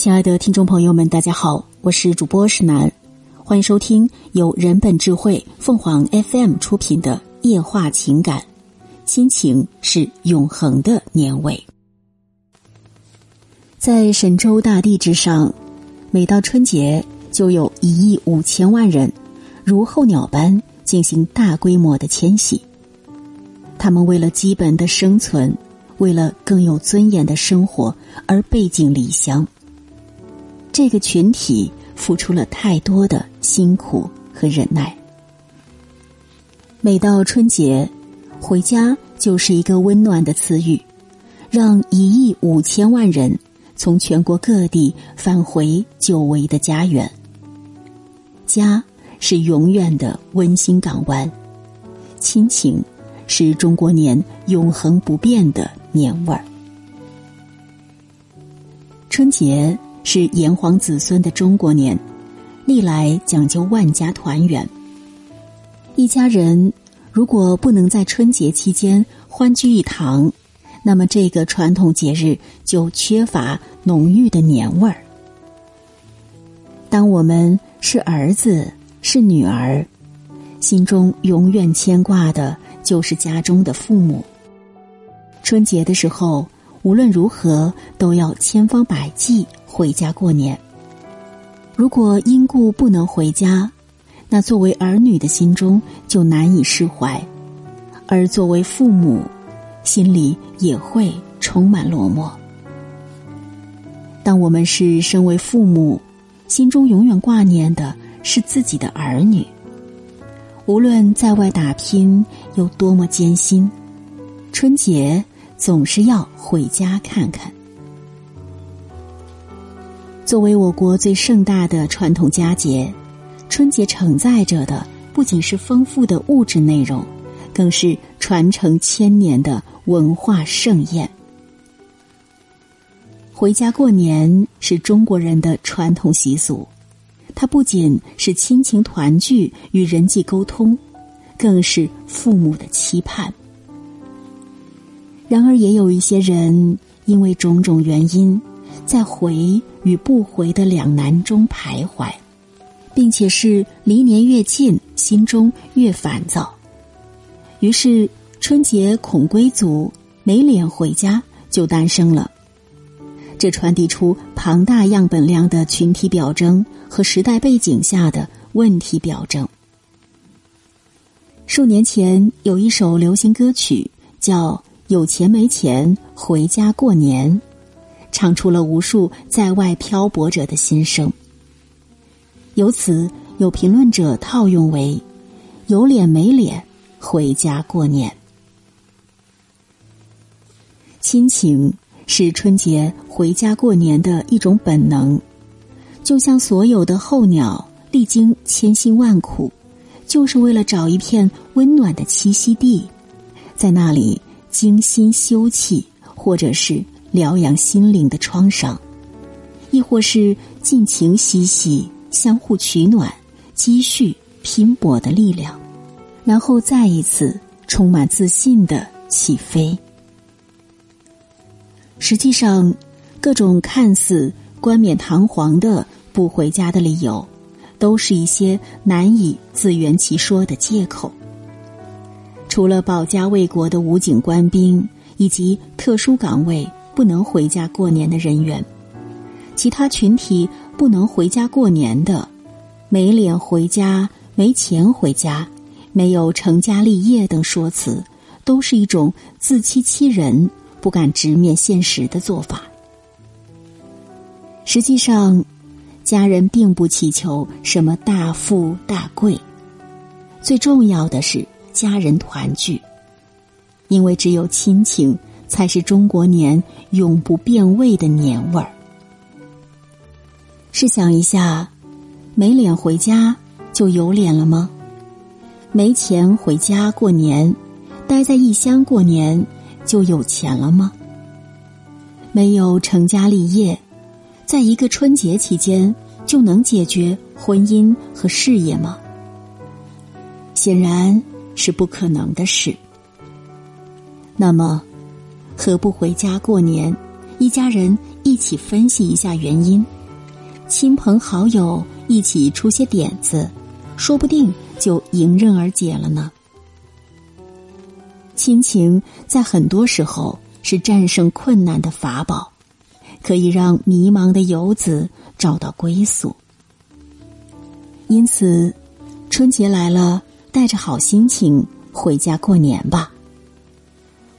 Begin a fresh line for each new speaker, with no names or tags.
亲爱的听众朋友们，大家好，我是主播石楠，欢迎收听由人本智慧凤凰 FM 出品的《夜话情感》，亲情是永恒的年味。在神州大地之上，每到春节，就有一亿五千万人如候鸟般进行大规模的迁徙。他们为了基本的生存，为了更有尊严的生活而背井离乡。这个群体付出了太多的辛苦和忍耐。每到春节，回家就是一个温暖的词语，让一亿五千万人从全国各地返回久违的家园。家是永远的温馨港湾，亲情是中国年永恒不变的年味儿。春节。是炎黄子孙的中国年，历来讲究万家团圆。一家人如果不能在春节期间欢聚一堂，那么这个传统节日就缺乏浓郁的年味儿。当我们是儿子是女儿，心中永远牵挂的就是家中的父母。春节的时候，无论如何都要千方百计。回家过年，如果因故不能回家，那作为儿女的心中就难以释怀，而作为父母，心里也会充满落寞。当我们是身为父母，心中永远挂念的是自己的儿女，无论在外打拼有多么艰辛，春节总是要回家看看。作为我国最盛大的传统佳节，春节承载着的不仅是丰富的物质内容，更是传承千年的文化盛宴。回家过年是中国人的传统习俗，它不仅是亲情团聚与人际沟通，更是父母的期盼。然而，也有一些人因为种种原因。在回与不回的两难中徘徊，并且是离年越近，心中越烦躁。于是春节恐归族没脸回家就诞生了。这传递出庞大样本量的群体表征和时代背景下的问题表征。数年前有一首流行歌曲叫《有钱没钱回家过年》。唱出了无数在外漂泊者的心声。由此，有评论者套用为“有脸没脸回家过年”。亲情是春节回家过年的一种本能，就像所有的候鸟历经千辛万苦，就是为了找一片温暖的栖息地，在那里精心休憩，或者是。疗养心灵的创伤，亦或是尽情嬉戏、相互取暖、积蓄拼搏的力量，然后再一次充满自信的起飞。实际上，各种看似冠冕堂皇的不回家的理由，都是一些难以自圆其说的借口。除了保家卫国的武警官兵以及特殊岗位。不能回家过年的人员，其他群体不能回家过年的，没脸回家、没钱回家、没有成家立业等说辞，都是一种自欺欺人、不敢直面现实的做法。实际上，家人并不祈求什么大富大贵，最重要的是家人团聚，因为只有亲情。才是中国年永不变味的年味儿。试想一下，没脸回家就有脸了吗？没钱回家过年，待在异乡过年就有钱了吗？没有成家立业，在一个春节期间就能解决婚姻和事业吗？显然是不可能的事。那么。何不回家过年，一家人一起分析一下原因，亲朋好友一起出些点子，说不定就迎刃而解了呢。亲情在很多时候是战胜困难的法宝，可以让迷茫的游子找到归宿。因此，春节来了，带着好心情回家过年吧。